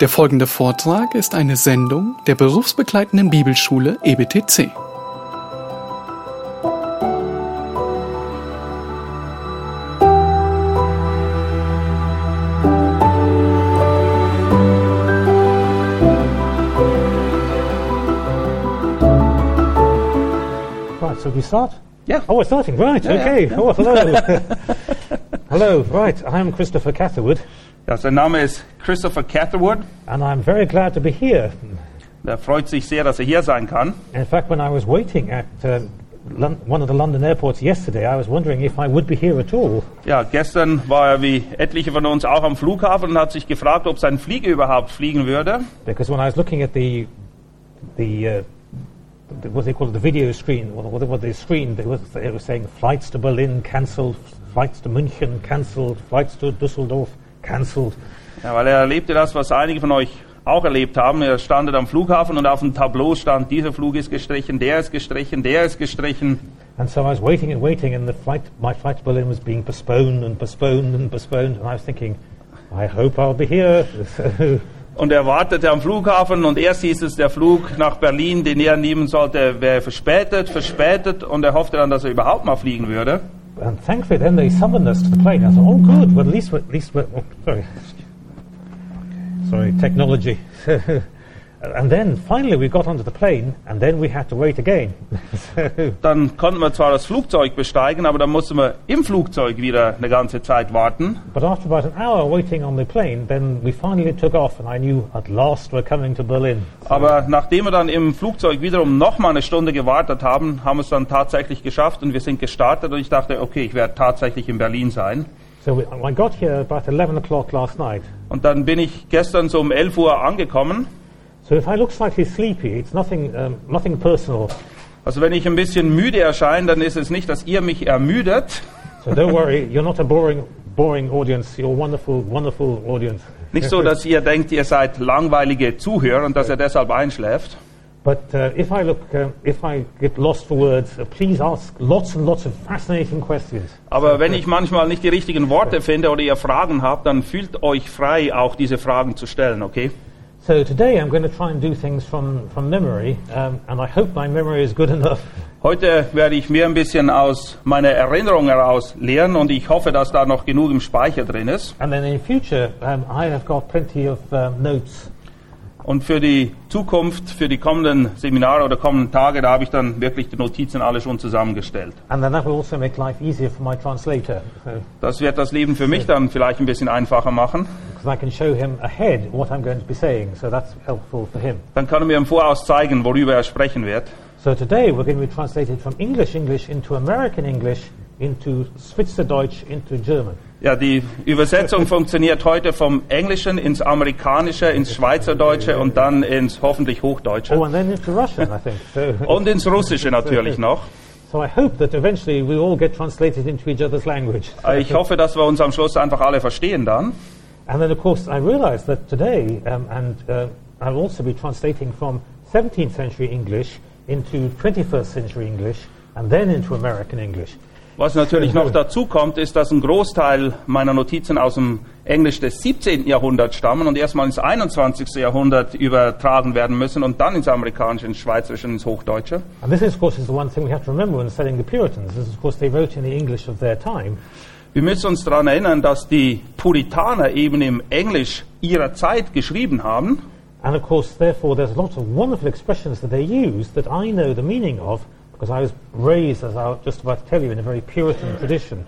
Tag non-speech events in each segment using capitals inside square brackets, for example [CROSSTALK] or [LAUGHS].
Der folgende Vortrag ist eine Sendung der berufsbegleitenden Bibelschule EBTC. Right, so we start? Yeah. Oh, we're starting, right, Yeah, okay. yeah, Oh, hello. [LAUGHS] hello, right, I'm Christopher Catherwood, Ja, sein Name ist Christopher Catherwood. and I'm very glad to be here. Er freut sich sehr, dass er hier sein kann. In fact, when I was waiting at uh, one of the London airports yesterday, I was wondering if I would be here at all. Ja, gestern war er wie etliche von uns auch am Flughafen und hat sich gefragt, ob sein Flieger überhaupt fliegen würde. Because when I was looking at the, the, uh, the what they call it, the video screen, what, what, what the screen, it was, it was saying flights to Berlin cancelled, flights to München cancelled, flights to Düsseldorf cancelled. Ja, weil er erlebte das, was einige von euch auch erlebt haben. Er stand am Flughafen und auf dem Tableau stand, dieser Flug ist gestrichen, der ist gestrichen, der ist gestrichen. And so I was waiting and waiting, and the flight, my flight to Berlin was being postponed and postponed and postponed, and I was thinking, I hope I'll be here. [LAUGHS] Und er wartete am Flughafen und erst hieß es, der Flug nach Berlin, den er nehmen sollte, wäre verspätet, verspätet und er hoffte dann, dass er überhaupt mal fliegen würde. And thankfully, then they summoned us to the plane. I thought, oh, good. Well, at least, we're, at least, we're, oh, sorry, sorry, technology. [LAUGHS] Dann konnten wir zwar das Flugzeug besteigen, aber dann mussten wir im Flugzeug wieder eine ganze Zeit warten. but after about an hour waiting on the plane, then we finally took off, and I knew at last we're coming to Berlin. Aber nachdem wir dann im Flugzeug wiederum noch mal eine Stunde gewartet haben, haben wir es dann tatsächlich geschafft und wir sind gestartet und ich dachte, okay, ich werde tatsächlich in Berlin sein. So we, I got here about 11 o'clock last night. Und dann bin ich gestern so um 11 Uhr angekommen. So if I look slightly sleepy, it's nothing, um, nothing personal. Also wenn ich ein bisschen müde erscheine, dann ist es nicht, dass ihr mich ermüdet. So don't worry, you're not a boring, boring audience. You're a wonderful, wonderful audience. Nicht so, dass ihr denkt, ihr seid langweilige Zuhörer und dass ihr deshalb einschläft. But uh, if I look, um, if I get lost for words, uh, please ask lots and lots of fascinating questions. Aber wenn ich manchmal nicht die richtigen Worte finde oder ihr Fragen habt, dann fühlt euch frei, auch diese Fragen zu stellen, okay? So today I'm going to try and do things from, from memory, um, and I hope my memory is good enough. Heute werde ich mir ein bisschen aus meiner Erinnerung heraus lehren und ich hoffe, dass da noch genug im Speicher drin ist. And then in future, um, I have got plenty of um, notes. Und für die Zukunft, für die kommenden Seminare oder kommenden Tage, da habe ich dann wirklich die Notizen alle schon zusammengestellt. And then that will also Das wird das Leben für mich dann vielleicht ein bisschen einfacher machen. saying. So. Dann kann er mir im Voraus zeigen, worüber er sprechen wird. So today we're going to be translated from English English into American English into Schweizerdeutsch into German. Ja, die Übersetzung [LAUGHS] funktioniert heute vom Englischen ins Amerikanische, ins Schweizerdeutsche und dann ins hoffentlich Hochdeutsche. Oh, and then into Russian, I think. So, [LAUGHS] Und ins Russische natürlich noch. so I hope that eventually we all get translated into each other's language. Ich hoffe, dass wir uns am Schluss einfach alle verstehen dann. And then, of course, I realized that today, um, and uh, I'll also be translating from 17th century English into 21st century English, and then into American English. Was natürlich noch dazu kommt, ist, dass ein Großteil meiner Notizen aus dem Englisch des 17. Jahrhunderts stammen und erstmal ins 21. Jahrhundert übertragen werden müssen und dann ins Amerikanische, ins Schweizerische und ins Hochdeutsche. And this, of course, is the one thing we have to remember when studying the Puritans. Is, of course, they wrote in the English of their time, Wir müssen uns daran erinnern, dass die Puritaner eben im Englisch ihrer Zeit geschrieben haben. And of course, therefore, there's lots of wonderful expressions that they use that I know the meaning of because I was raised, as I'll just about to tell you, in a very Puritan tradition.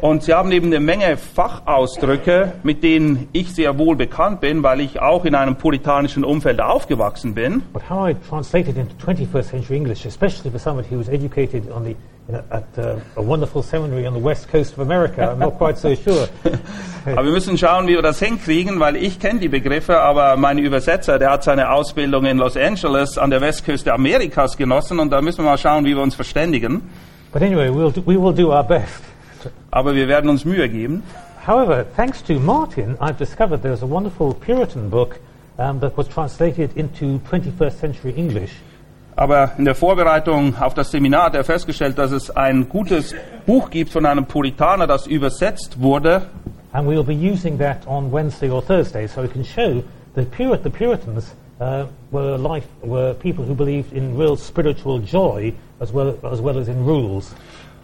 Und sie haben eben eine Menge Fachausdrücke, mit denen ich sehr wohl bekannt bin, weil ich auch in einem puritanischen Umfeld aufgewachsen bin. But how I translate it into 21st century English, especially for somebody who was educated on the, at uh, a wonderful seminary on the west coast of America, I'm not quite so sure. [LAUGHS] Aber wir müssen schauen, wie wir das hinkriegen, weil ich kenne die Begriffe, aber mein Übersetzer, der hat seine Ausbildung in Los Angeles an der Westküste Amerikas genossen und da müssen wir mal schauen, wie wir uns verständigen. But anyway, we'll do, we will do our best. Aber wir werden uns Mühe geben. However, thanks to Martin, I've discovered there's a wonderful Puritan book um, that was translated into 21st century English. Aber in der Vorbereitung auf das Seminar hat er festgestellt, dass es ein gutes Buch gibt von einem Puritaner, das übersetzt wurde. And we'll be using that on Wednesday or Thursday, so we can show the, Pur- the Puritans uh, were, life, were people who believed in real spiritual joy as well, as well as in rules.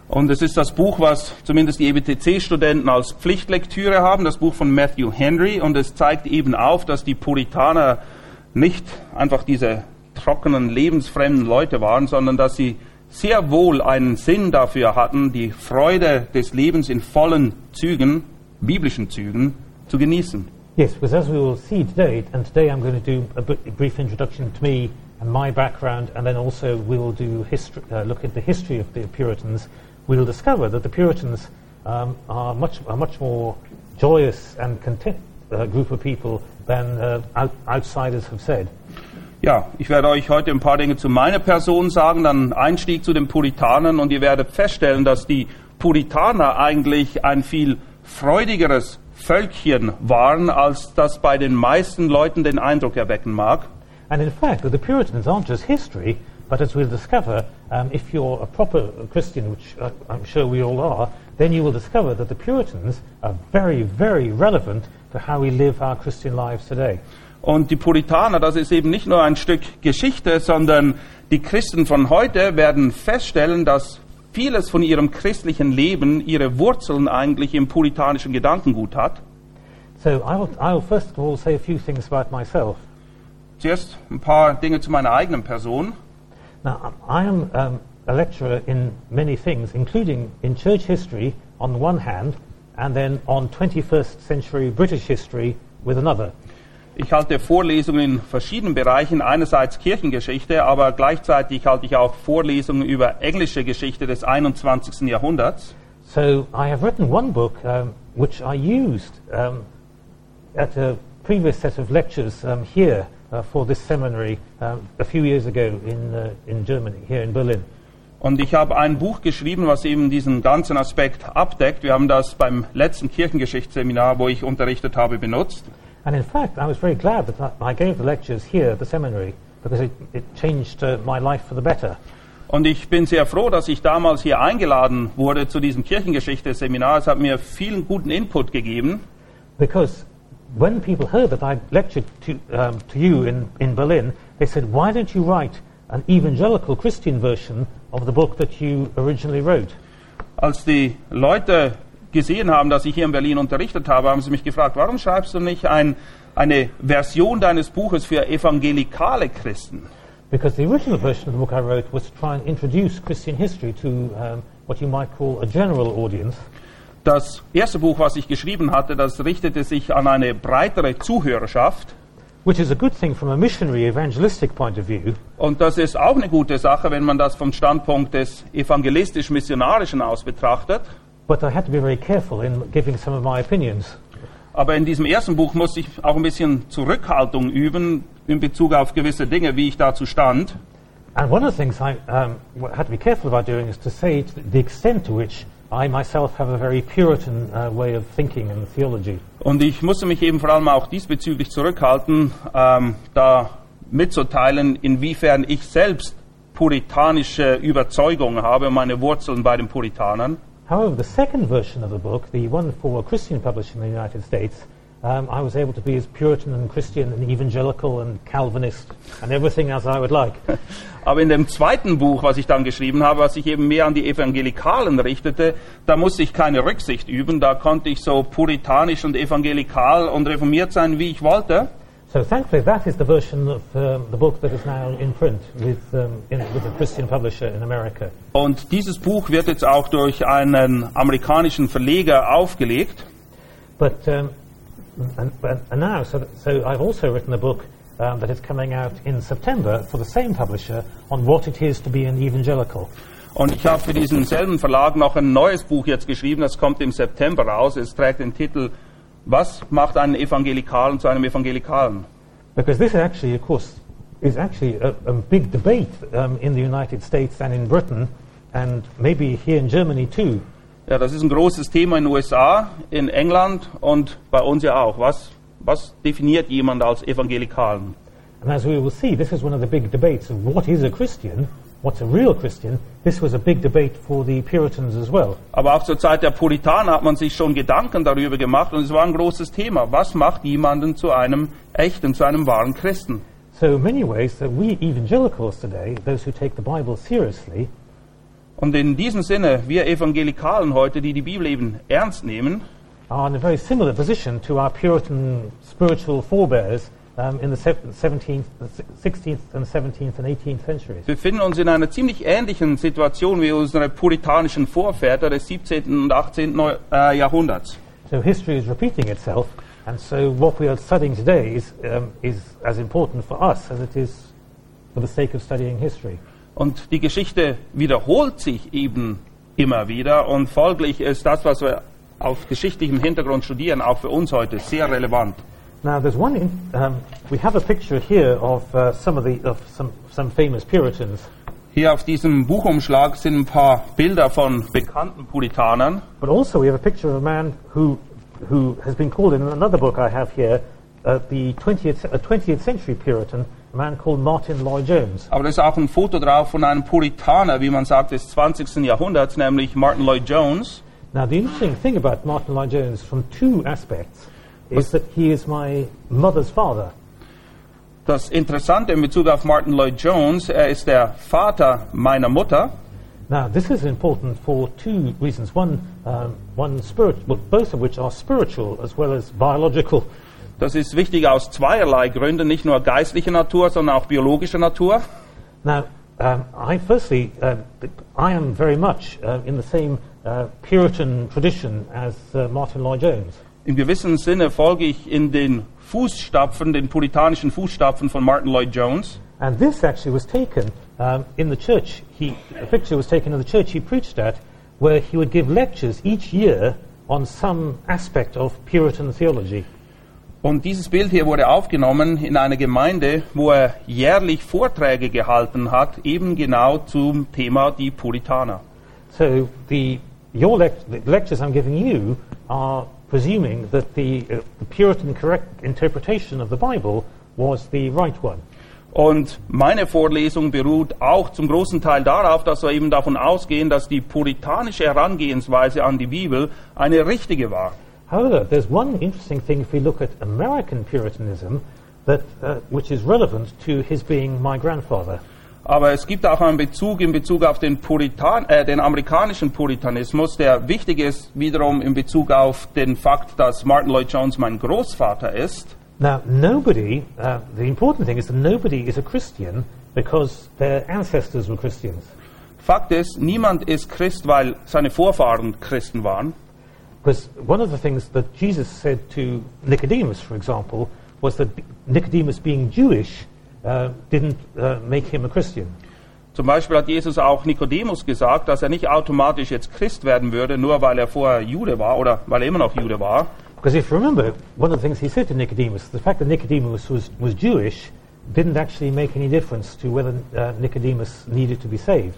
Und es ist das Buch, was zumindest die EBTC-Studenten als Pflichtlektüre haben, das Buch von Matthew Henry. Und es zeigt eben auf, dass die Puritaner nicht einfach diese trockenen, lebensfremden Leute waren, sondern dass sie sehr wohl einen Sinn dafür hatten, die Freude des Lebens in vollen Zügen, biblischen Zügen, zu genießen. Yes, because as we will see today, and today I'm going to do a brief introduction to me and my background, and then also we will do history, uh, look at the history of the Puritans. We will discover that the Puritans um, are much a much more joyous and content uh, group of people than uh, out, outsiders have said. Ja, ich werde euch heute ein paar Dinge zu meiner Person sagen, dann Einstieg zu den Puritanern und ihr werdet feststellen, dass die Puritaner eigentlich ein viel freudigeres Völkchen waren, als das bei den meisten Leuten den Eindruck erwecken mag. And in fact, the Puritans aren't just history, but as we'll discover, um, if you're a proper Christian, which uh, I'm sure we all are, then you will discover that the Puritans are very, very relevant to how we live our Christian lives today. Und die Puritaner, das ist eben nicht nur ein Stück Geschichte, sondern die Christen von heute werden feststellen, dass vieles von ihrem christlichen Leben ihre Wurzeln eigentlich im puritanischen Gedankengut hat. So I will, I will first of all say a few things about myself. Zuerst ein paar Dinge zu meiner eigenen Person. Now, I am um, a lecturer in many things, including in church history on the one hand, and then on 21st century British history with another. Ich halte Vorlesungen in verschiedenen Bereichen, einerseits Kirchengeschichte, aber gleichzeitig halte ich auch Vorlesungen über englische Geschichte des 21. Jahrhunderts. So I have written one book um, which I used um, at a previous set of lectures um, here for this seminary a few years ago in, uh, in Germany, here in Berlin. Und ich habe ein Buch geschrieben, was eben diesen ganzen Aspekt abdeckt. Wir haben das beim letzten Kirchengeschichtsseminar, wo ich unterrichtet habe, benutzt. And in fact, I was very glad that I I gave the lectures here at the seminary because it, it changed uh, my life for the better. Und ich bin sehr froh, dass ich damals hier eingeladen wurde zu diesem Kirchengeschichtsseminar. Es hat mir vielen guten Input gegeben. Because when people heard that I lectured to, um, to you in, in Berlin, they said, why don't you write an evangelical Christian version of the book that you originally wrote? Als die Leute gesehen haben, dass ich hier in Berlin unterrichtet habe, haben sie mich gefragt, warum schreibst du nicht ein, eine Version deines Buches für evangelikale Christen? Because the original version of the book I wrote was to try and introduce Christian history to um, what you might call a general audience. Das erste Buch, was ich geschrieben hatte, das richtete sich an eine breitere Zuhörerschaft. Which is a good thing from a missionary evangelistic point of view, Und das ist auch eine gute Sache, wenn man das vom Standpunkt des evangelistisch-missionarischen aus betrachtet. but I had to be very careful in giving some of my opinions. Aber in diesem ersten Buch musste ich auch ein bisschen Zurückhaltung üben in Bezug auf gewisse Dinge, wie ich dazu stand. And one of the things I um, had to be careful about doing is to say to the extent to which I myself have a very Puritan uh, way of thinking and theology. Und ich musste mich eben vor allem auch diesbezüglich zurückhalten, ähm, da mitzuteilen, inwiefern ich selbst puritanische Überzeugungen habe, meine Wurzeln bei den Puritanern. However, the second version of the book, the one for Christian publisher in the United States, um, I was able to be as Puritan and Christian and evangelical and Calvinist and everything as I would like. [LAUGHS] Aber in dem zweiten Buch, was ich dann geschrieben habe, was sich eben mehr an die Evangelikalen richtete, da musste ich keine Rücksicht üben. Da konnte ich so puritanisch und evangelikal und reformiert sein, wie ich wollte. So thankfully, that is the version of um, the book that is now in print with, um, in, with a Christian publisher in America. Und dieses Buch wird jetzt auch durch einen amerikanischen Verleger aufgelegt. But um, and, and now, so, that, so I've also written a book um, that is coming out in September for the same publisher on what it is to be an evangelical. Und ich habe für diesen selben Verlag noch ein neues Buch jetzt geschrieben, das kommt im September raus. Es trägt den Titel Was macht einen Evangelikalen zu einem Evangelikalen? Because this actually, of course, is actually a, a big debate um, in the United States and in Britain, and maybe here in Germany too. Ja, das ist ein großes Thema in den USA, in England und bei uns ja auch. Was, was definiert jemand als Evangelikalen? And as we will see, this is one of the big debates of what is a Christian, what's a real Christian. This was a big debate for the Puritans as well. Aber auch zur Zeit der Puritaner hat man sich schon Gedanken darüber gemacht und es war ein großes Thema. Was macht jemanden zu einem echten, zu einem wahren Christen. So, in many ways, uh, we evangelicals today, those who take the Bible seriously, Und in diesem Sinne, wir Evangelikalen heute, die die Bibel eben ernst nehmen, are in a very similar position to our Puritan spiritual forebears um, in the sev- 17th, the 16th and 17th and 18th centuries. befinden uns in einer ziemlich ähnlichen Situation wie unsere puritanischen Vorväter des 17. und 18. Neu- äh, Jahrhunderts. So history is repeating itself, and so what we are studying today is, um, is as important for us as it is for the sake of studying history. Und die Geschichte wiederholt sich eben immer wieder und folglich ist das, was wir auf geschichtlichem Hintergrund studieren, auch für uns heute sehr relevant. Now, there's one. In, um, we have a picture here of uh, some of the of some some famous Puritans, Hier auf diesem Buchumschlag sind ein paar Bilder von bekannten Puritanern, but also we have a picture of a man who who has been called in another book I have here uh, the 20th a 20th century Puritan, man called Martin Lloyd Jones. aber da ist auch ein Foto drauf von einem Puritaner, wie man sagt, des 20. Jahrhunderts, nämlich Martin Lloyd Jones. Now, the interesting thing about Martin Lloyd Jones, from two aspects, is that he is my mother's father. Das Interessante in Bezug auf Martin Lloyd Jones, er ist der Vater meiner Mutter. Now, this is important for two reasons. One, um, one spirit, well, both of which are spiritual as well as biological. Das ist wichtig aus zweierlei Gründen, nicht nur geistlicher Natur, sondern auch biologischer Natur. Now, um, I firstly, uh, I am very much uh, in the same uh, Puritan tradition as uh, Martin Lloyd Jones. Im gewissen Sinne folge ich in den Fußstapfen, den puritanischen Fußstapfen von Martin Lloyd Jones. And this actually was taken um, in the church. He, a picture was taken in the church he preached at, where he would give lectures each year on some aspect of Puritan theology. Und dieses Bild hier wurde aufgenommen in einer Gemeinde, wo er jährlich Vorträge gehalten hat, eben genau zum Thema die Puritaner. So the, your lec- the lectures I'm giving you are presuming that the, uh, the Puritan correct interpretation of the Bible was the right one. Und meine Vorlesung beruht auch zum großen Teil darauf, dass wir eben davon ausgehen, dass die puritanische Herangehensweise an die Bibel eine richtige war. However, there's one interesting thing if we look at American Puritanism, that, uh, which is relevant to his being my grandfather. Aber es gibt auch einen Bezug in Bezug auf den, Puritan, äh, den amerikanischen Puritanismus, der wichtig ist wiederum in Bezug auf den Fakt, dass Martin Lloyd Jones mein Großvater ist. Now, nobody, uh, the important thing is that nobody is a Christian because their ancestors were Christians. Fakt ist, niemand ist Christ, weil seine Vorfahren Christen waren. Because one of the things that Jesus said to Nicodemus, for example, was that Nicodemus being Jewish uh, didn't uh, make him a Christian. Zum Beispiel hat Jesus auch Nikodemus gesagt, dass er nicht automatisch jetzt Christ werden würde, nur weil er vorher Jude war oder weil er immer noch Jude war. Because if you remember, one of the things he said to Nicodemus, the fact that Nicodemus was, was Jewish didn't actually make any difference to whether uh, Nicodemus needed to be saved.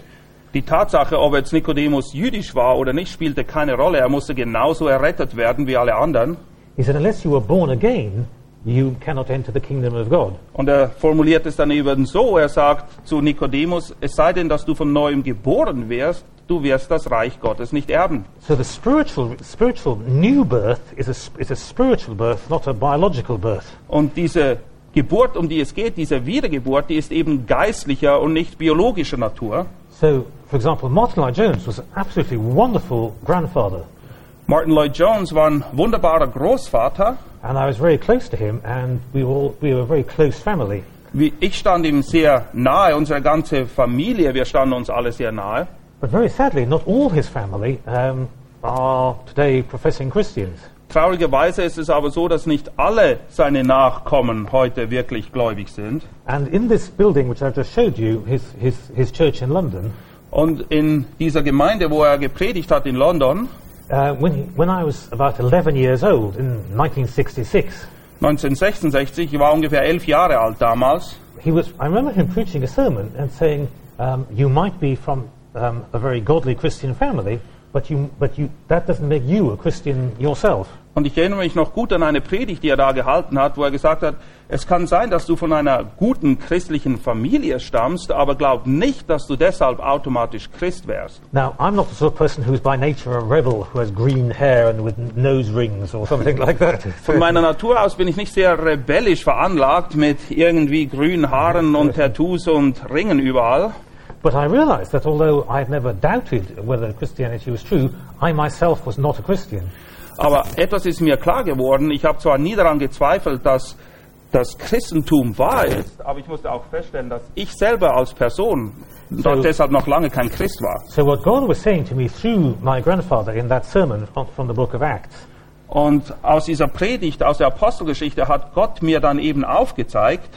Die Tatsache, ob jetzt Nikodemus jüdisch war oder nicht, spielte keine Rolle. Er musste genauso errettet werden wie alle anderen. He said, unless you are born again, you cannot enter the kingdom of God. Und er formuliert es dann eben so, er sagt zu Nikodemus, es sei denn, dass du von neuem geboren wärst, du wirst das Reich Gottes nicht erben. So the spiritual, spiritual new birth is a, is a spiritual birth, not a biological birth. Und diese Geburt, um die es geht, diese Wiedergeburt, die ist eben geistlicher und nicht biologischer Natur. So, for example, Martin Lloyd Jones was an absolutely wonderful grandfather, Martin Lloyd Jones war ein wunderbarer Großvater. and I was very close to him, and we were, all, we were a very close family. Wie- Ich stand ihm sehr nahe, unsere ganze Familie, wir standen uns alle sehr nahe. But very sadly, not all his family um, are today professing Christians. Traurigerweise ist es aber so, dass nicht alle seine Nachkommen heute wirklich gläubig sind. And in this building, which I've just showed you, his, his, his church in London, Und in dieser Gemeinde, wo er gepredigt hat in London, uh, when, he, when I was about 11 years old in 1966, 1966, ich war ungefähr elf Jahre alt damals, he was, I remember him preaching a sermon and saying, um, You might be from um, a very godly Christian family, but, you, but you, that doesn't make you a Christian yourself. Und ich erinnere mich noch gut an eine Predigt, die er da gehalten hat, wo er gesagt hat, es kann sein, dass du von einer guten christlichen Familie stammst, aber glaub nicht, dass du deshalb automatisch Christ wärst. Now, I'm not the sort of person who's by nature a rebel who has green hair and with nose rings or something [LAUGHS] like that. Von meiner Natur aus bin ich nicht sehr rebellisch veranlagt mit irgendwie grünen Haaren und Tattoos und Ringen überall. But I realized that although I've never doubted whether Christianity was true, I myself was not a Christian. Aber etwas ist mir klar geworden. Ich habe zwar nie daran gezweifelt, dass das Christentum wahr ist, aber ich musste auch feststellen, dass ich selber als Person So- deshalb noch lange kein Christ war. So what God was saying to me through my grandfather in that sermon from, the book of Acts Und aus dieser Predigt, aus der Apostelgeschichte hat Gott mir dann eben aufgezeigt,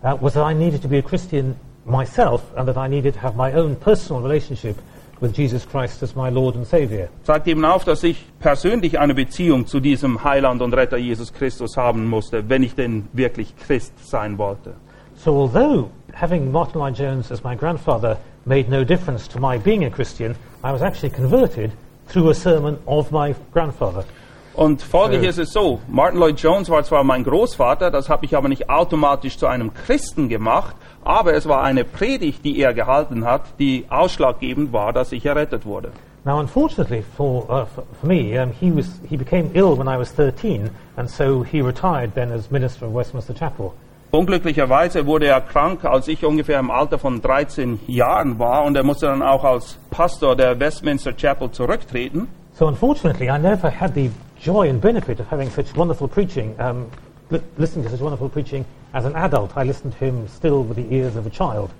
was that I needed to be a Christian myself and that I needed to have my own personal relationship with Jesus Christ as my Lord and Savior. zeigt eben auf, dass ich persönlich eine Beziehung zu diesem Heiland und Retter Jesus Christus haben musste, wenn ich denn wirklich Christ sein wollte. So although having Martin Lloyd Jones as my grandfather made no difference to my being a Christian, I was actually converted through a sermon of my grandfather. Und folglich ist es so, Martin Lloyd Jones war zwar mein Großvater, das habe ich aber nicht automatisch zu einem Christen gemacht, aber es war eine Predigt, die er gehalten hat, die ausschlaggebend war, dass ich errettet wurde. Now, unfortunately for, uh, for, for me, um, he, was, he became ill when I was 13, and so he retired then as minister of Westminster Chapel. Unglücklicherweise wurde er krank, als ich ungefähr im Alter von 13 Jahren war und er musste dann auch als Pastor der Westminster Chapel zurücktreten. So, unfortunately, I never had the joy and benefit of having such wonderful preaching, um, li- listening to such wonderful preaching as an adult. I listened to him still with the ears of a child.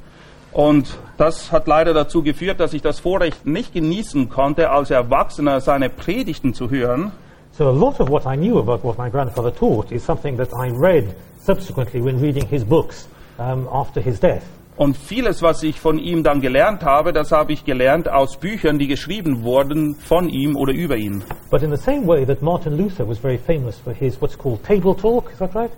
Und das hat leider dazu geführt, dass ich das Vorrecht nicht genießen konnte, als Erwachsener seine Predigten zu hören. So, a lot of what I knew about what my grandfather taught is something that I read subsequently when reading his books um, after his death. Und vieles, was ich von ihm dann gelernt habe, das habe ich gelernt aus Büchern, die geschrieben wurden von ihm oder über ihn. But in the same way that Martin Luther was very famous for his what's called table talk, is that right?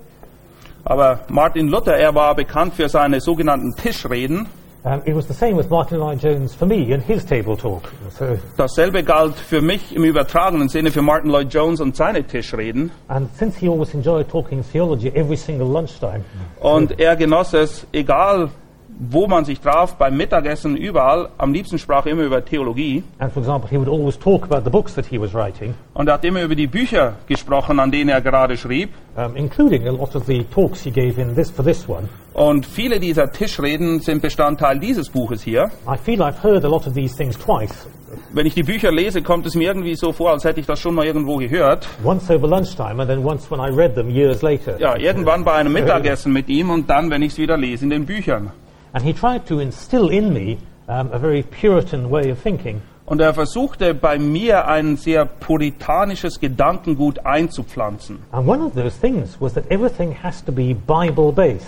Aber Martin Luther, er war bekannt für seine sogenannten Tischreden. Um, it was the same with Martin Lloyd Jones for me in his table talk. So, Dasselbe galt für mich im übertragenen Sinne für Martin Lloyd Jones und seine Tischreden. and since he always enjoyed talking theology every single lunchtime, Und er genoss es, egal wo man sich traf, beim Mittagessen, überall, am liebsten sprach er immer über Theologie. and for example, he would always talk about the books that he was writing, Und er hat immer über die Bücher gesprochen, an denen er gerade schrieb. um, including a lot of the talks he gave in this for this one. Und viele dieser Tischreden sind Bestandteil dieses Buches hier. I feel I've heard a lot of these things twice. Wenn ich die Bücher lese, kommt es mir irgendwie so vor, als hätte ich das schon mal irgendwo gehört. Once over lunchtime, and then once when I read them years later. Ja, irgendwann bei einem Mittagessen mit ihm und dann, wenn ich es wieder lese in den Büchern. And he tried to instill in me um, a very Puritan way of thinking. Und er versuchte bei mir ein sehr puritanisches Gedankengut einzupflanzen. And one of those things was that everything has to be Bible based.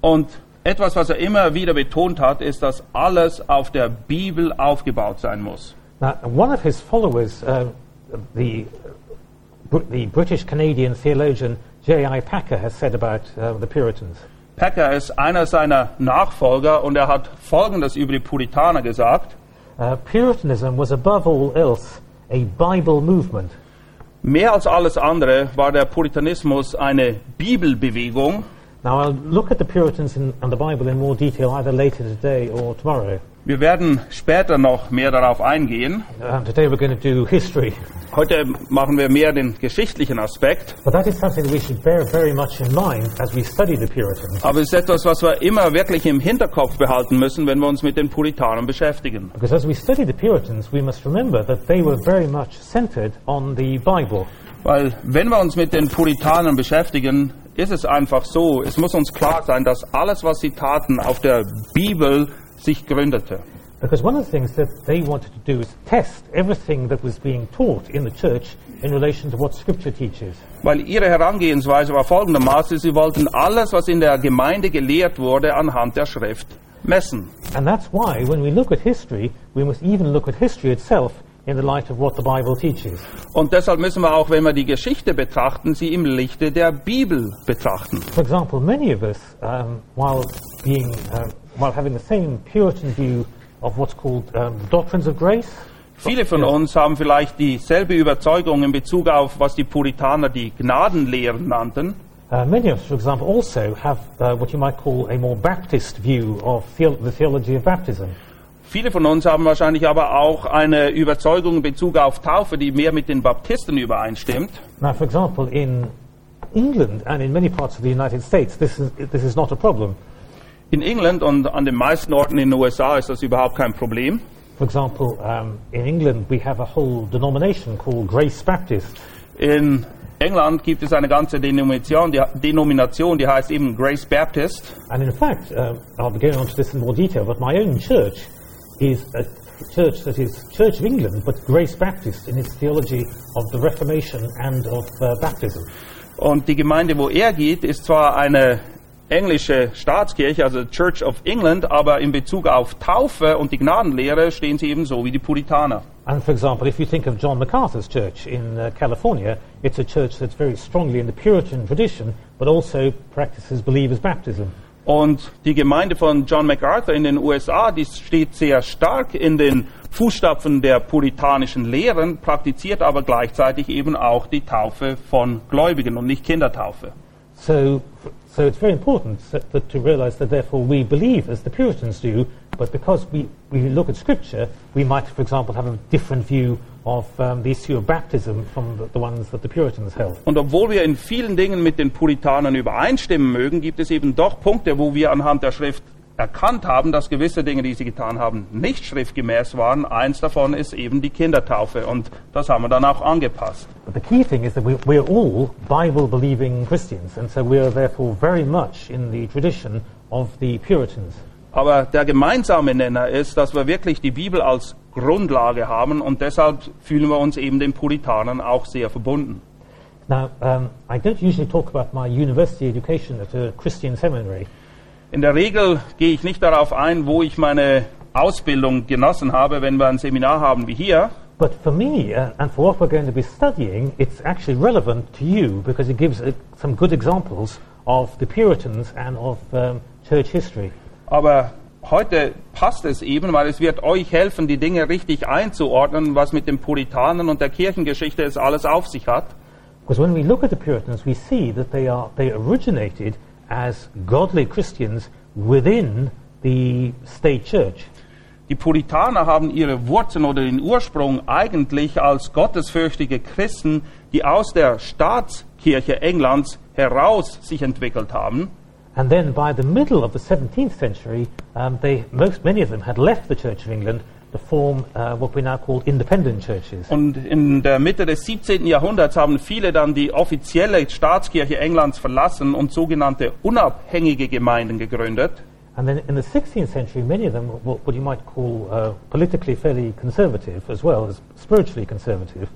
Und etwas, was er immer wieder betont hat, ist, dass alles auf der Bibel aufgebaut sein muss. Now, one of his followers, uh, the, the British Canadian theologian J.I. Packer, has said about uh, the Puritans. Packer ist einer seiner Nachfolger und er hat Folgendes über die Puritaner gesagt. Uh, Puritanism was above all else a Bible movement. Mehr als alles andere war der Puritanismus eine Bibelbewegung. Now, I'll look at the Puritans in, and the Bible in more detail either later today or tomorrow. Wir werden später noch mehr darauf eingehen. Um, today we're going to do history. Heute machen wir mehr den geschichtlichen Aspekt. But that is something that we should bear very much in mind as we study the Puritans. Aber es ist etwas, was wir immer wirklich im Hinterkopf behalten müssen, wenn wir uns mit den Puritanern beschäftigen. Because as we study the Puritans, we must remember that they were very much centered on the Bible. Weil wenn wir uns mit den Puritanern beschäftigen, ist es einfach so, es muss uns klar sein, dass alles, was sie taten, auf der Bibel sich gründete. Because one of the things that they wanted to do is test everything that was being taught in the church in relation to what Scripture teaches. Weil ihre Herangehensweise war folgendermaßen, sie wollten alles, was in der Gemeinde gelehrt wurde, anhand der Schrift messen. And that's why, when we look at history, we must even look at history itself in the light of what the Bible teaches. Und deshalb müssen wir auch, wenn wir die Geschichte betrachten, sie im Lichte der Bibel betrachten. For example, many of us, um, while being, um, while having the same Puritan view of what's called um, doctrines of grace, Viele von uns haben vielleicht dieselbe Überzeugung in Bezug auf, was die Puritaner die Gnadenlehren nannten. Uh, many of us, for example, also have uh, what you might call a more Baptist view of theo- the theology of baptism. Viele von uns haben wahrscheinlich aber auch eine Überzeugung in Bezug auf Taufe, die mehr mit den Baptisten übereinstimmt. Now, for example, in England and in many parts of the United States, this is, this is not a problem. In England und an den meisten Orten in den USA ist das überhaupt kein Problem. For example, um, in England, we have a whole denomination called Grace Baptist. In England gibt es eine ganze Denomination, die, Denomination, die heißt eben Grace Baptist. And in fact, um, I'll be going on to this in more detail, but my own church is a church that is Church of England, but Grace Baptist in its theology of the Reformation and of uh, baptism. Und die Gemeinde, wo er geht, ist zwar eine englische Staatskirche, also Church of England, aber in Bezug auf Taufe und die Gnadenlehre stehen sie eben so wie die Puritaner. And for example, if you think of John MacArthur's church in uh, California, it's a church that's very strongly in the Puritan tradition, but also practices believers' baptism. Und die Gemeinde von John MacArthur in den USA, die steht sehr stark in den Fußstapfen der puritanischen Lehren, praktiziert aber gleichzeitig eben auch die Taufe von Gläubigen und nicht Kindertaufe. So, so it's very important that, to realize that therefore we believe as the Puritans do, but because we, we look at Scripture, we might, for example, have a different view of the issue of baptism from the, the ones that the Puritans held. Und obwohl wir in vielen Dingen mit den Puritanern übereinstimmen mögen, gibt es eben doch Punkte, wo wir anhand der Schrift erkannt haben, dass gewisse Dinge, die sie getan haben, nicht schriftgemäß waren. Eins davon ist eben die Kindertaufe und das haben wir dann auch angepasst. But the key thing is that we, we're all Bible believing Christians, and so we are therefore very much in the tradition of the Puritans. Aber der gemeinsame Nenner ist, dass wir wirklich die Bibel als Grundlage haben und deshalb fühlen wir uns eben den Puritanern auch sehr verbunden. Now, um, I don't usually talk about my university education at a Christian seminary, In der Regel gehe ich nicht darauf ein, wo ich meine Ausbildung genossen habe, wenn wir ein Seminar haben wie hier. but for me uh, and for what we're going to be studying, it's actually relevant to you because it gives uh, some good examples of the Puritans and of um, church history. Aber heute passt es eben, weil es wird euch helfen, die Dinge richtig einzuordnen, was mit den Puritanern und der Kirchengeschichte es alles auf sich hat. Because when we look at the Puritans, we see that they, are, they originated as godly Christians within the state church. Die Puritaner haben ihre Wurzeln oder den Ursprung eigentlich als gottesfürchtige Christen, die aus der Staatskirche Englands heraus sich entwickelt haben. And then by the middle of the 17th century, um, they, most, many of them had left the Church of England to form uh, what we now call independent churches. Und in der Mitte des 17. Jahrhunderts haben viele dann die offizielle Staatskirche Englands verlassen und sogenannte unabhängige Gemeinden gegründet. And then in the 16th century, many of them were what you might call uh, politically fairly conservative as well as spiritually conservative.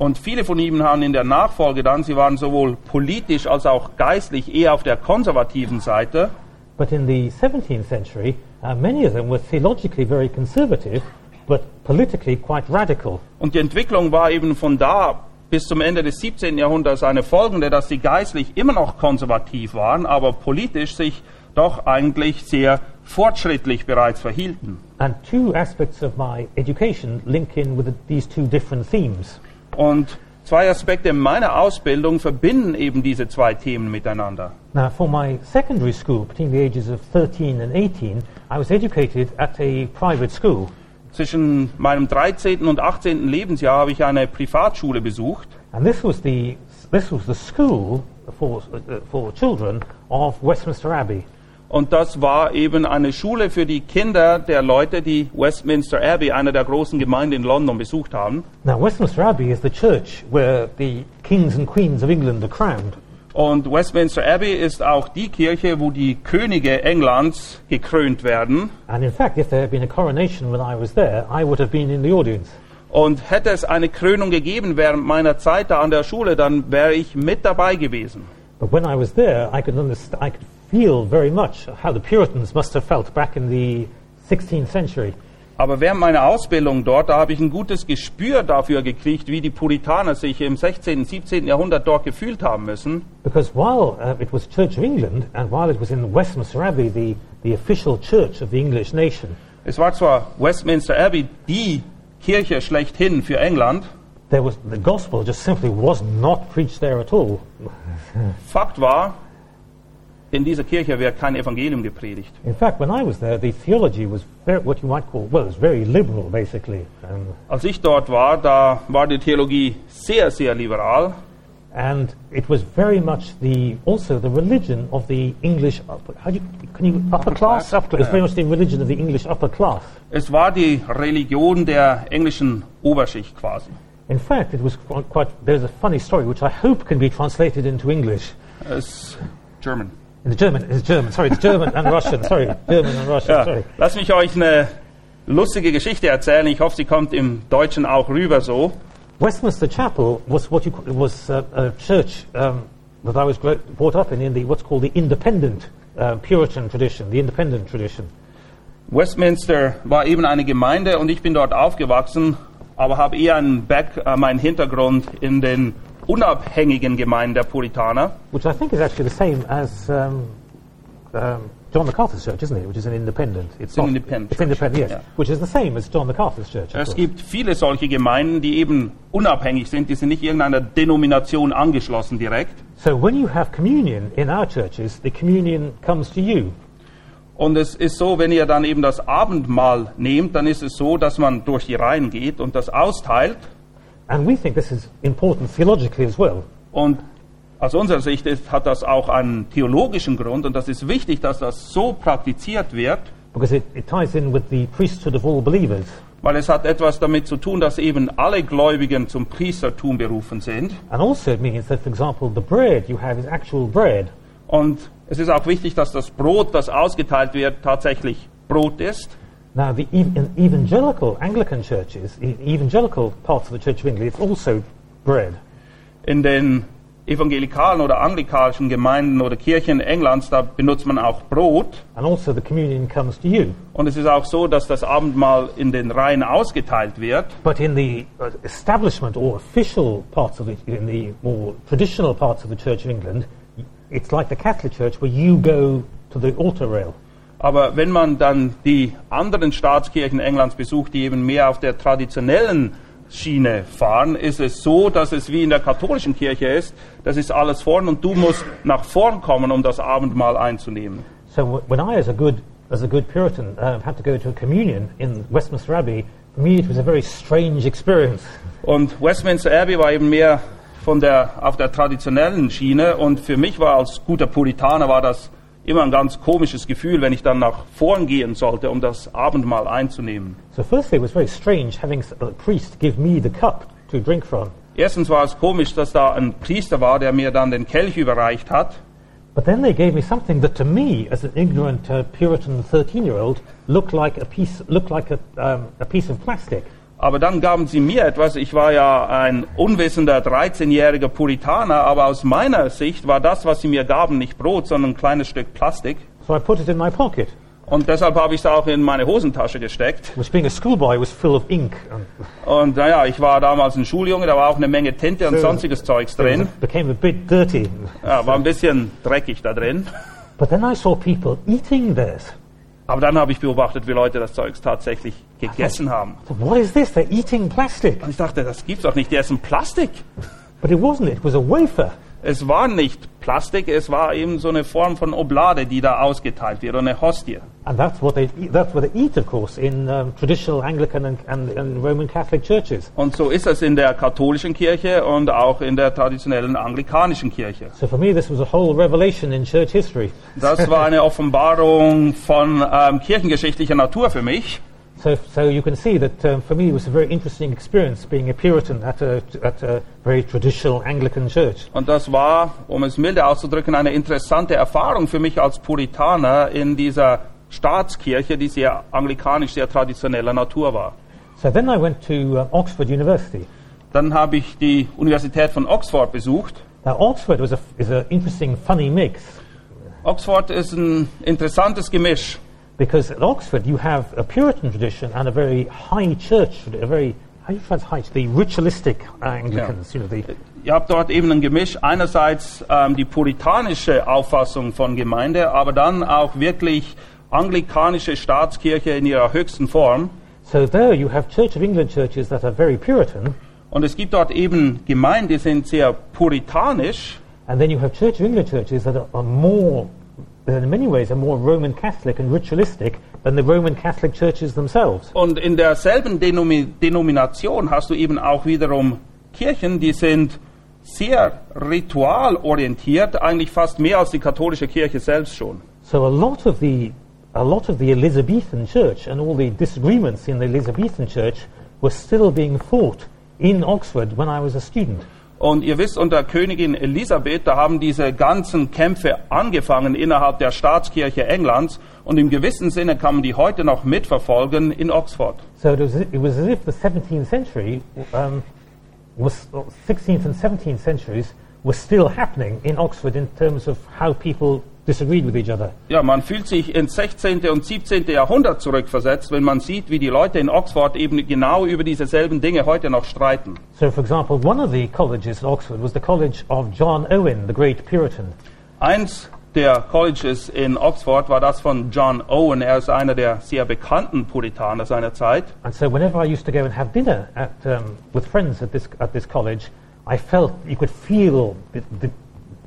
Und viele von ihnen haben in der Nachfolge dann, sie waren sowohl politisch als auch geistlich eher auf der konservativen Seite. But in the 17th century, uh, many of them were theologically very conservative, but politically quite radical. Und die Entwicklung war eben von da bis zum Ende des 17. Jahrhunderts eine folgende, dass sie geistlich immer noch konservativ waren, aber politisch sich doch eigentlich sehr fortschrittlich bereits verhielten. And two aspects of my education link in with the, these two different themes. Und zwei Aspekte meiner Ausbildung verbinden eben diese zwei Themen miteinander. Now, for my secondary school, between the ages of 13 and 18, I was educated at a private school. Zwischen meinem 13. und 18. Lebensjahr habe ich eine Privatschule besucht. And this was the, this was the school for, uh, for children of Westminster Abbey. Und das war eben eine Schule für die Kinder der Leute, die Westminster Abbey, eine der großen Gemeinden in London, besucht haben. Now, Westminster Abbey is the church where the kings and queens of England are crowned. Und Westminster Abbey ist auch die Kirche, wo die Könige Englands gekrönt werden. And in fact, if there had been a coronation when I was there, I would have been in the audience. Und hätte es eine Krönung gegeben während meiner Zeit da an der Schule, dann wäre ich mit dabei gewesen. But when I was there, I could, underst- I could feel very much how the Puritans must have felt back in the 16th century. Aber während meiner Ausbildung dort, da habe ich ein gutes Gespür dafür gekriegt, wie die Puritaner sich im 16., 17. Jahrhundert dort gefühlt haben müssen. Because while uh, it was Church of England, and while it was in Westminster Abbey, the, the official church of the English nation, Es war zwar Westminster Abbey die Kirche schlechthin für England. there was the gospel just simply was not preached there at all. Fakt war, in dieser Kirche wird kein Evangelium gepredigt. In fact, when I was there, the theology was very, what you might call well, it was very liberal, basically. Um, Als ich dort war, da war die Theologie sehr, sehr liberal. and it was very much the also the religion of the English upper, how do you, can you upper, class class? upper, it was very much the religion of the English upper class. Es war die Religion der englischen Oberschicht quasi. In fact, it was quite, quite there's a funny story which I hope can be translated into English. Es, German. In the German, it's German. Sorry, it's German and Russian. Sorry, German and Russian. Ja, Sorry. lass mich euch eine lustige Geschichte erzählen. Ich hoffe, sie kommt im Deutschen auch rüber so. Westminster Chapel was what you ca- was uh, a church um, that I was brought up in in the what's called the Independent uh, Puritan tradition, the Independent tradition. Westminster war eben eine Gemeinde und ich bin dort aufgewachsen, aber habe eher einen Back, äh, meinen Hintergrund in den unabhängigen Gemeinden der Puritaner. which I think is actually the same as um, um, John MacArthur's church, isn't it? Which is an independent. It's, an not- independent It's independent, yes. yeah. Which is the same as John MacArthur's church. Es gibt viele solche Gemeinden, die eben unabhängig sind, die sind nicht irgendeiner Denomination angeschlossen direkt. So when you have communion in our churches, the communion comes to you. Und es ist so, wenn ihr dann eben das Abendmahl nehmt, dann ist es so, dass man durch die Reihen geht und das austeilt. And we think this is important theologically as well. Und aus unserer Sicht ist, hat das auch einen theologischen Grund und das ist wichtig, dass das so praktiziert wird, Because it, it ties in with the priesthood of all believers. weil es hat etwas damit zu tun, dass eben alle Gläubigen zum Priestertum berufen sind. And also it means that, for example, the bread you have is actual bread. Und es ist auch wichtig, dass das Brot, das ausgeteilt wird, tatsächlich Brot ist. Now, the ev- in evangelical Anglican churches, e- evangelical parts of the Church of England, it's also bread. In den evangelikalen oder anglikanischen Gemeinden oder Kirchen Englands, da benutzt man auch Brot. And also the communion comes to you. Und es ist auch so, dass das Abendmahl in den Reihen ausgeteilt wird. But in the uh, establishment or official parts of it, in the more traditional parts of the Church of England, it's like the Catholic Church where you go to the altar rail. Aber wenn man dann die anderen Staatskirchen Englands besucht, die eben mehr auf der traditionellen Schiene fahren, ist es so, dass es wie in der katholischen Kirche ist. Das ist alles vorn und du musst nach vorn kommen, um das Abendmahl einzunehmen. So when I, as a good, as a good Puritan, uh, had to go to a communion in Westminster Abbey, for me it was a very strange experience. Und Westminster Abbey war eben mehr von der, auf der traditionellen Schiene und für mich war als guter Puritaner war das immer ein ganz komisches Gefühl, wenn ich dann nach vorn gehen sollte, um das Abendmahl einzunehmen. So firstly, it was very strange having a priest give me the cup to drink from. Erstens war es komisch, dass da ein Priester war, der mir dann den Kelch überreicht hat. But then they gave me something that to me, as an ignorant uh, Puritan 13-year-old, looked like a piece, looked like a, um, a piece of plastic. Aber dann gaben sie mir etwas. Ich war ja ein unwissender 13-jähriger Puritaner, aber aus meiner Sicht war das, was sie mir gaben, nicht Brot, sondern ein kleines Stück Plastik. So I put it in my pocket, Und deshalb habe ich es auch in meine Hosentasche gesteckt. which being a schoolboy was full of ink. And Und naja, ich war damals ein Schuljunge, da war auch eine Menge Tinte und So- sonstiges Zeugs drin. became a bit dirty. Ja, war ein bisschen dreckig da drin. But then I saw people eating this. Aber dann habe ich beobachtet, wie Leute das Zeugs tatsächlich gegessen haben. What is this? They're eating plastic. Und ich dachte, das gibt's doch nicht, die essen Plastik. But it wasn't. It was a wafer. Es war nicht Plastik, es war eben so eine Form von Oblade, die da ausgeteilt wird, eine Hostie. And that's what they, that's what they eat, of course, in um, traditional Anglican and, and, and Roman Catholic churches. Und so ist es in der katholischen Kirche und auch in der traditionellen anglikanischen Kirche. So for me, this was a whole revelation in church history. Das war eine Offenbarung von ähm, kirchengeschichtlicher Natur für mich. So, so you can see that um, for me it was a very interesting experience being a Puritan at a, at a very traditional Anglican church. Und das war, um es milde auszudrücken, eine interessante Erfahrung für mich als Puritaner in dieser Staatskirche, die sehr anglikanisch, sehr traditioneller Natur war. So then I went to uh, Oxford University. Dann habe ich die Universität von Oxford besucht. Now Oxford was a, is an interesting, funny mix Oxford ist ein interessantes Gemisch. Because at Oxford you have a Puritan tradition and a very high church, a very how do you translate the ritualistic Anglicans, you know, the Ihr habt dort eben ein Gemisch. Einerseits ähm, die puritanische Auffassung von Gemeinde, aber dann auch wirklich anglikanische Staatskirche in ihrer höchsten Form. So there you have Church of England churches that are very Puritan, Und es gibt dort eben Gemeinden, die sind sehr puritanisch. and then you have Church of England churches that are, are more, that in many ways, are more Roman Catholic and ritualistic than the Roman Catholic churches themselves. Und in derselben Denomi Denomination hast du eben auch wiederum Kirchen, die sind sehr ritualorientiert, eigentlich fast mehr als die katholische Kirche selbst schon. So a lot of the a lot of the Elizabethan church and all the disagreements in the Elizabethan church were still being fought in Oxford when I was a student. Und ihr wisst, unter Königin Elisabeth, da haben diese ganzen Kämpfe angefangen innerhalb der Staatskirche Englands. Und im gewissen Sinne kann man die heute noch mitverfolgen in Oxford. So it was, it was as if the 17th century um, was 16th and 17th centuries was still happening in Oxford in terms of how people disagreed with each other. Ja, man fühlt sich ins 16. und 17. Jahrhundert zurückversetzt, wenn man sieht, wie die Leute in Oxford eben genau über dieselben Dinge heute noch streiten. So, for example, one of the colleges at Oxford was the College of John Owen, the great Puritan. Eins der Colleges in Oxford war das von John Owen. Er ist einer der sehr bekannten Puritaner seiner Zeit. And so, whenever I used to go and have dinner at, um, with friends at this, at this college, I felt you could feel the, the,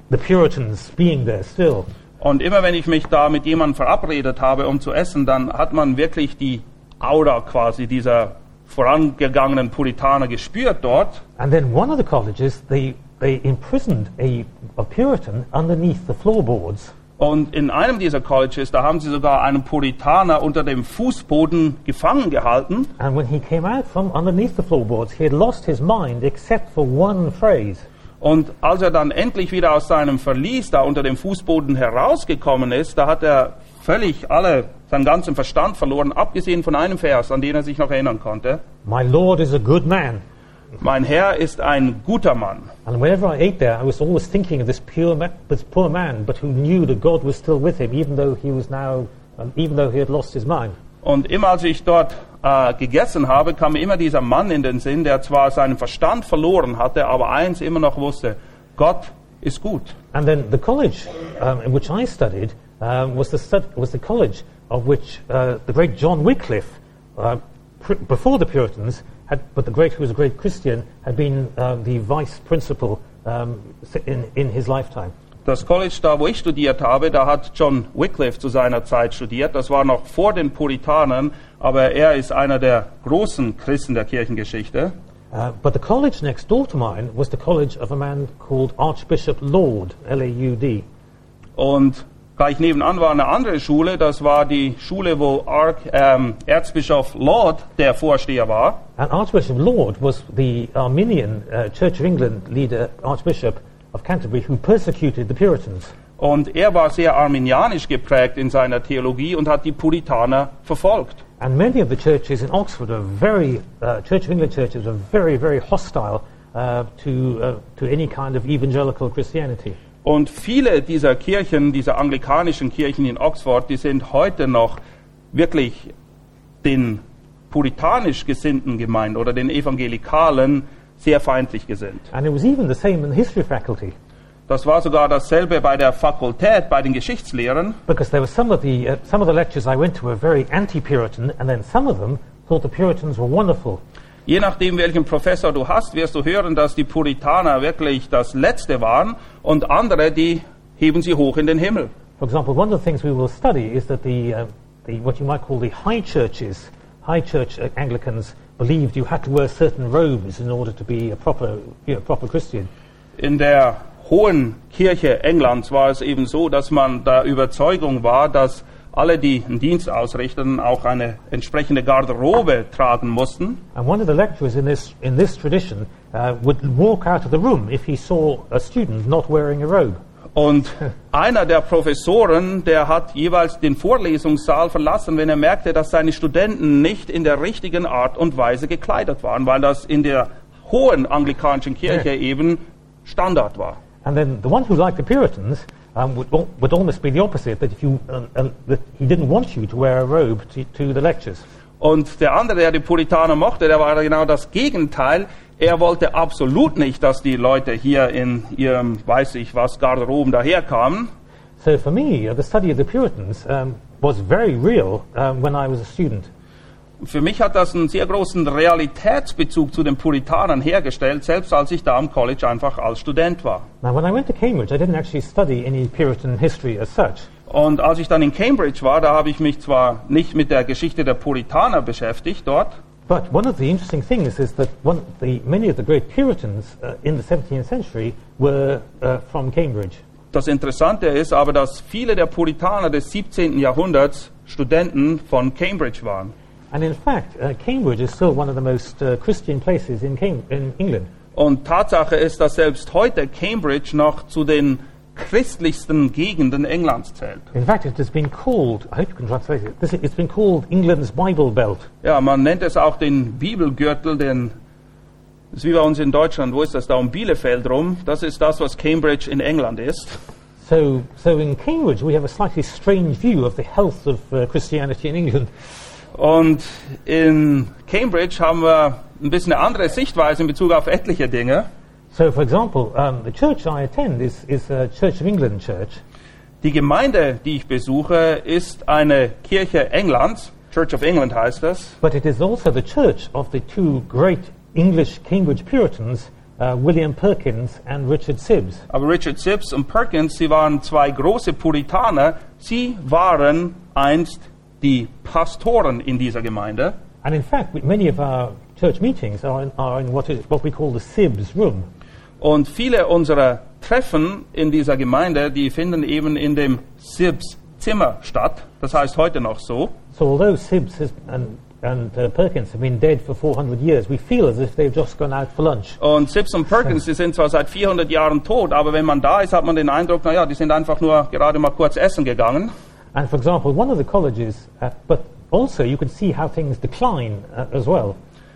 the Puritans being there still. Und immer wenn ich mich da mit jemandem verabredet habe, um zu essen, dann hat man wirklich die Aura quasi dieser vorangegangenen Puritaner gespürt dort. And then one of the colleges, they, they imprisoned a, a Puritan underneath the floorboards. Und in einem dieser Colleges, da haben sie sogar einen Puritaner unter dem Fußboden gefangen gehalten. And when he came out from underneath the floorboards, he had lost his mind except for one phrase. Und als er dann endlich wieder aus seinem Verlies da unter dem Fußboden herausgekommen ist, da hat er völlig alle, seinen ganzen Verstand verloren, abgesehen von einem Vers, an den er sich noch erinnern konnte. My Lord is a good man. Mein Herr ist ein guter Mann. And whenever I ate there, I was always thinking of this, pure ma- this poor man, but who knew that God was still with him, even though he was now, um, even though he had lost his mind. Und immer als ich dort äh, gegessen habe, kam mir immer dieser Mann in den Sinn, der zwar seinen Verstand verloren hatte, aber eins immer noch wusste, Gott ist gut. And then the college um, in which I studied um, was, the stud- was the college of which uh, the great John Wycliffe, uh, before the Puritans, had, but the great, who was a great Christian, had been um, the vice principal um, in, in his lifetime. Das College, da wo ich studiert habe, da hat John Wycliffe zu seiner Zeit studiert. Das war noch vor den Puritanern, aber er ist einer der großen Christen der Kirchengeschichte. Uh, but the college next door to mine was the college of a man called Archbishop Laud, L-A-U-D. Und gleich nebenan war eine andere Schule, das war die Schule, wo Ark, ähm, Erzbischof Laud der Vorsteher war. And Archbishop Laud was the Arminian uh, Church of England leader, Archbishop of Canterbury, who persecuted the Puritans. Und er war sehr arminianisch geprägt in seiner Theologie und hat die Puritaner verfolgt. And many of the churches in Oxford are very, uh, Church of England churches are very, very hostile uh, to, uh, to any kind of evangelical Christianity. Und viele dieser Kirchen, dieser anglikanischen Kirchen in Oxford, die sind heute noch wirklich den puritanisch gesinnten Gemeinden oder den Evangelikalen sehr feindlich gesinnt. And it was even the same in the history faculty, Das war sogar dasselbe bei der Fakultät, bei den Geschichtslehrern. because there were some of the, uh, some of the lectures I went to were very anti-Puritan, and then some of them thought the Puritans were wonderful. Je nachdem, welchen Professor du hast, wirst du hören, dass die Puritaner wirklich das Letzte waren und andere, die heben sie hoch in den Himmel. For example, one of the things we will study is that the, uh, the what you might call the high churches, high church uh, Anglicans, believed you had to wear certain robes in order to be a proper, you know, proper Christian. In der hohen Kirche Englands war es eben so, dass man der Überzeugung war, dass alle, die einen Dienst ausrichteten, auch eine entsprechende Garderobe tragen mussten. And one of the lecturers in this, in this tradition uh, would walk out of the room if he saw a student not wearing a robe. Und [LAUGHS] einer der Professoren, der hat jeweils den Vorlesungssaal verlassen, wenn er merkte, dass seine Studenten nicht in der richtigen Art und Weise gekleidet waren, weil das in der hohen anglikanischen Kirche eben Standard war. And then the one who liked the Puritans um, would, would almost be the opposite, that if you, um, um, that he didn't want you to wear a robe to, to the lectures. Und der andere, der die Puritaner mochte, der war genau das Gegenteil. Er wollte absolut nicht, dass die Leute hier in ihrem, weiß ich was, Garderoben daherkamen. So for me, uh, the study of the Puritans um, was very real um, when I was a student. Für mich hat das einen sehr großen Realitätsbezug zu den Puritanern hergestellt, selbst als ich da am College einfach als Student war. Now, when I went to Cambridge, I didn't actually study any Puritan history as such. Und als ich dann in Cambridge war, da habe ich mich zwar nicht mit der Geschichte der Puritaner beschäftigt dort, But one of the interesting things is that one, the, many of the great Puritans uh, in the 17th century were uh, from Cambridge. das Interessante ist aber, dass viele der Puritaner des 17. Jahrhunderts Studenten von Cambridge waren. And in fact, uh, Cambridge is still one of the most uh, Christian places in, Cam- in England. Und Tatsache ist, dass selbst heute Cambridge noch zu den christlichsten Gegenden Englands zählt. In fact, it has been called, I hope you can translate it, this, it's been called England's Bible Belt. Ja, man nennt es auch den Bibelgürtel, den das ist wie bei uns in Deutschland, wo ist das da um Bielefeld rum? Das ist das, was Cambridge in England ist. So, so in Cambridge, we have a slightly strange view of the health of uh, Christianity in England. Und in Cambridge haben wir ein bisschen eine andere Sichtweise in Bezug auf etliche Dinge. So, for example, um, the church I attend is, is a Church of England church, Die Gemeinde, die ich besuche, ist eine Kirche Englands. Church of England heißt das. but it is also the church of the two great English Cambridge Puritans, uh, William Perkins and Richard Sibbs. Aber Richard Sibbs und Perkins, sie waren zwei große Puritaner. Sie waren einst die Pastoren in dieser Gemeinde. And in fact, many of our church meetings are in, are in what, is, what we call the Sibbs room. Und viele unserer Treffen in dieser Gemeinde, die finden eben in dem Sibbs Zimmer statt. Das heißt heute noch so. So although Sibbs has, and, and uh, Perkins have been dead for 400 years, we feel as if they've just gone out for lunch. Und Sibbs und Perkins, die sind zwar seit 400 Jahren tot, aber wenn man da ist, hat man den Eindruck, naja, die sind einfach nur gerade mal kurz essen gegangen. And for example, one of the colleges, uh, but also you can see how things decline uh, as well.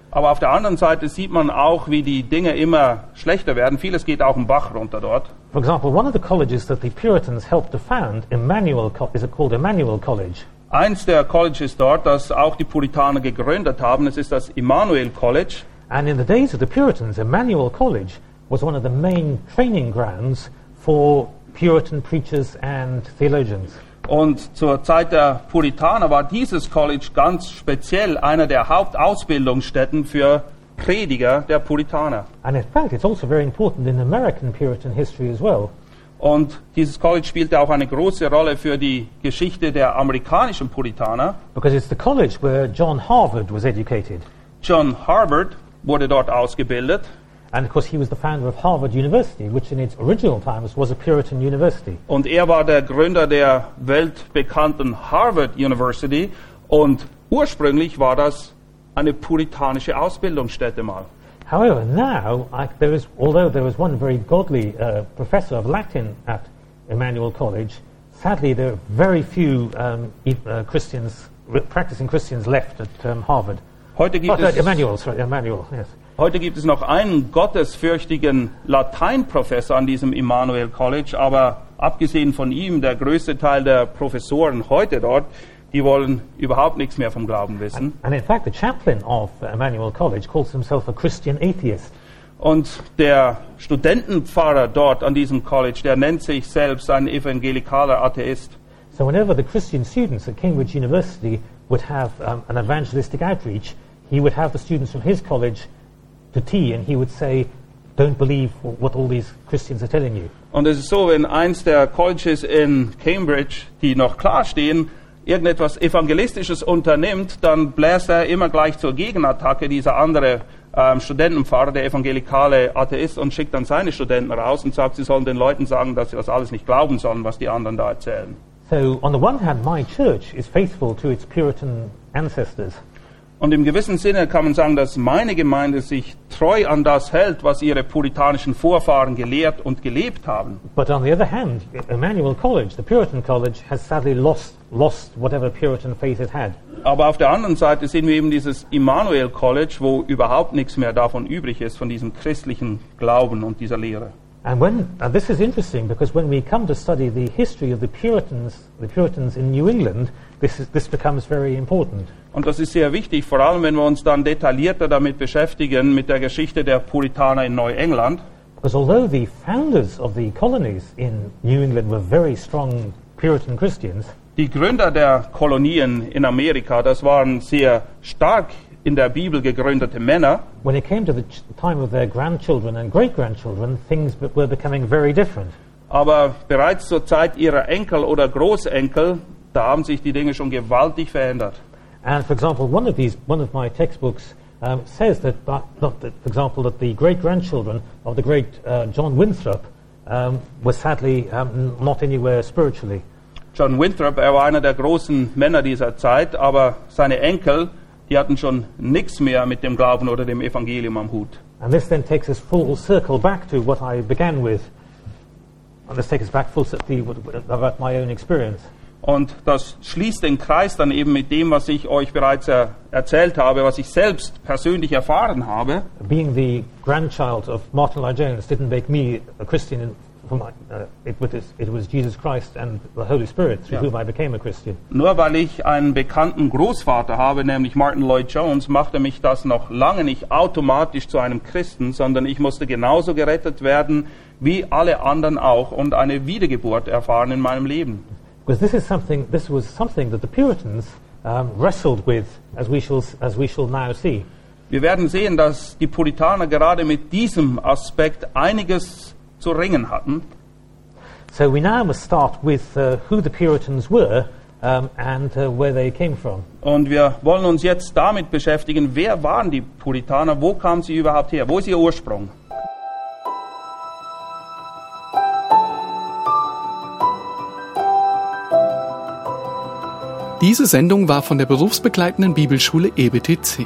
Aber auf der anderen Seite sieht man auch, wie die Dinge immer schlechter werden. Vieles geht auch im Bach runter dort. For example, one of the colleges that the Puritans helped to found, Emmanuel, is called Emmanuel College. Eins der Colleges dort, das auch die Puritaner gegründet haben, es ist das Immanuel College. And in the days of the Puritans, Emmanuel College was one of the main training grounds for Puritan preachers and theologians. Und zur Zeit der Puritaner war dieses College ganz speziell einer der Hauptausbildungsstätten für Prediger der Puritaner. And in fact, it's also very important in American Puritan history as well. Und dieses College spielte auch eine große Rolle für die Geschichte der amerikanischen Puritaner. Because it's the college where John Harvard was educated. John Harvard wurde dort ausgebildet. And of course, he was the founder of Harvard University, which in its original times was a Puritan university. Und er war der Gründer der weltbekannten Harvard University. Und ursprünglich war das eine puritanische Ausbildungsstätte mal. However, now, I, there is, although there was one very godly uh, professor of Latin at Emmanuel College, sadly there are very few um, uh, Christians, practicing Christians left at um, Harvard. Heute Oh, gibt, no, es, Emmanuel, sorry, Emmanuel, yes. Heute gibt es noch einen gottesfürchtigen Lateinprofessor an diesem Immanuel College, aber abgesehen von ihm, der größte Teil der Professoren heute dort, die wollen überhaupt nichts mehr vom Glauben wissen. And in fact, the chaplain of Emmanuel College calls himself a Christian atheist. Und der Studentenpfarrer dort an diesem College, der nennt sich selbst ein evangelikaler Atheist. So whenever the Christian students at Cambridge University would have um, an evangelistic outreach, he would have the students from his college to tea and he would say, don't believe what all these Christians are telling you. Und es ist so, wenn eins der Colleges in Cambridge, die noch klar stehen, irgendetwas Evangelistisches unternimmt, dann bläst er immer gleich zur Gegenattacke dieser andere ähm, Studentenpfarrer, der evangelikale Atheist, und schickt dann seine Studenten raus und sagt, sie sollen den Leuten sagen, dass sie das alles nicht glauben sollen, was die anderen da erzählen. So on the one hand, my church is faithful to its Puritan ancestors. Und im gewissen Sinne kann man sagen, dass meine Gemeinde sich treu an das hält, was ihre puritanischen Vorfahren gelehrt und gelebt haben. But on the other hand, Emmanuel College, the Puritan college, has sadly lost, lost whatever Puritan faith it had. Aber auf der anderen Seite sehen wir eben dieses Immanuel College, wo überhaupt nichts mehr davon übrig ist, von diesem christlichen Glauben und dieser Lehre. And when and this is interesting because when we come to study the history of the Puritans, the Puritans in New England, this is, this becomes very important. Und das ist sehr wichtig, vor allem wenn wir uns dann detaillierter damit beschäftigen, mit der Geschichte der Puritaner in Neuengland. Because although the founders of the colonies in New England were very strong Puritan Christians, Die Gründer der Kolonien in Amerika, das waren sehr stark in der Bibel gegründete Männer. When it came to the time of their grandchildren and great grandchildren, things were becoming very different. Aber bereits zur Zeit ihrer Enkel oder Großenkel, da haben sich die Dinge schon gewaltig verändert. And for example, one of these, one of my textbooks um, says that, that, not that, for example, that the great grandchildren of the great uh, John Winthrop um, were sadly um, not anywhere spiritually. John Winthrop, er war einer der großen Männer dieser Zeit, aber seine Enkel, die hatten schon nichts mehr mit dem Glauben oder dem Evangelium am Hut. And this then takes us full circle back to what I began with. And this takes us back full circle about my own experience. Und das schließt den Kreis dann eben mit dem, was ich euch bereits er erzählt habe, was ich selbst persönlich erfahren habe. Being the grandchild of Martin Lloyd Jones didn't make me a Christian. My, uh, it, was, it was Jesus Christ and the Holy Spirit through Yeah. whom I became a Christian. Nur weil ich einen bekannten Großvater habe, nämlich Martin Lloyd Jones, machte mich das noch lange nicht automatisch zu einem Christen, sondern ich musste genauso gerettet werden wie alle anderen auch und eine Wiedergeburt erfahren in meinem Leben. Because this is something. This was something that the Puritans um, wrestled with, as we shall as we shall now see. Wir werden sehen, dass die Puritaner gerade mit diesem Aspekt einiges zu ringen hatten. So we now must start with uh, who the Puritans were um, and uh, where they came from. Und wir wollen uns jetzt damit beschäftigen, wer waren die Puritaner, wo kamen sie überhaupt her, wo ist ihr Ursprung? Diese Sendung war von der berufsbegleitenden Bibelschule EBTC.